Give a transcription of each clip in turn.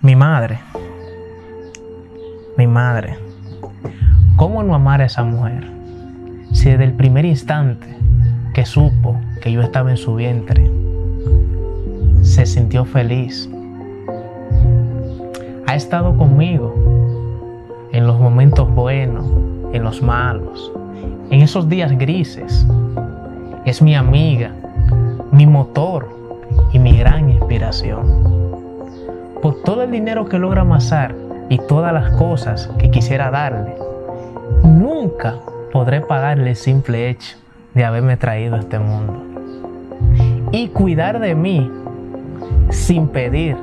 Mi madre. Mi madre. ¿Cómo no amar a esa mujer? Si desde el primer instante que supo que yo estaba en su vientre, se sintió feliz. Ha estado conmigo en los momentos buenos, en los malos, en esos días grises. Es mi amiga, mi motor y mi gran inspiración. Por todo el dinero que logra amasar y todas las cosas que quisiera darle, nunca podré pagarle el simple hecho de haberme traído a este mundo. Y cuidar de mí sin pedir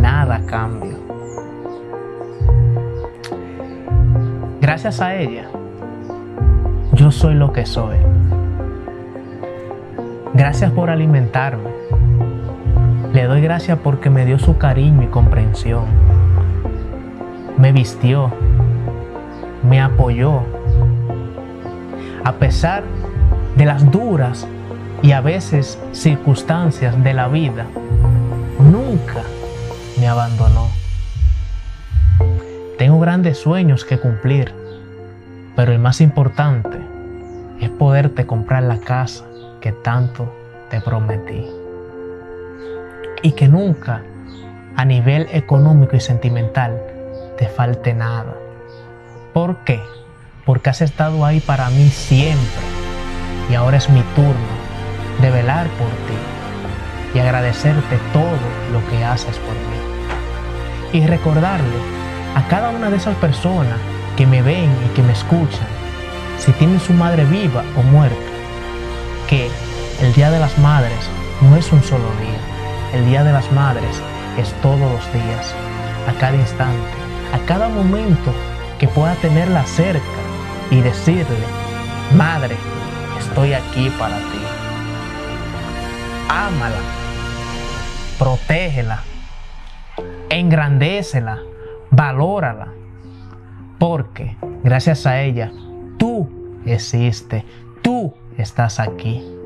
nada a cambio. Gracias a ella, yo soy lo que soy. Gracias por alimentarme. Le doy gracias porque me dio su cariño y comprensión. Me vistió, me apoyó. A pesar de las duras y a veces circunstancias de la vida, nunca me abandonó. Tengo grandes sueños que cumplir, pero el más importante es poderte comprar la casa que tanto te prometí. Y que nunca a nivel económico y sentimental te falte nada. ¿Por qué? Porque has estado ahí para mí siempre y ahora es mi turno de velar por ti y agradecerte todo lo que haces por mí. Y recordarle a cada una de esas personas que me ven y que me escuchan, si tienen su madre viva o muerta, que el Día de las Madres no es un solo día, el Día de las Madres es todos los días, a cada instante, a cada momento que pueda tenerla cerca y decirle, Madre, estoy aquí para ti. Ámala, protégela, engrandécela valórala, porque gracias a ella tú existes, tú estás aquí.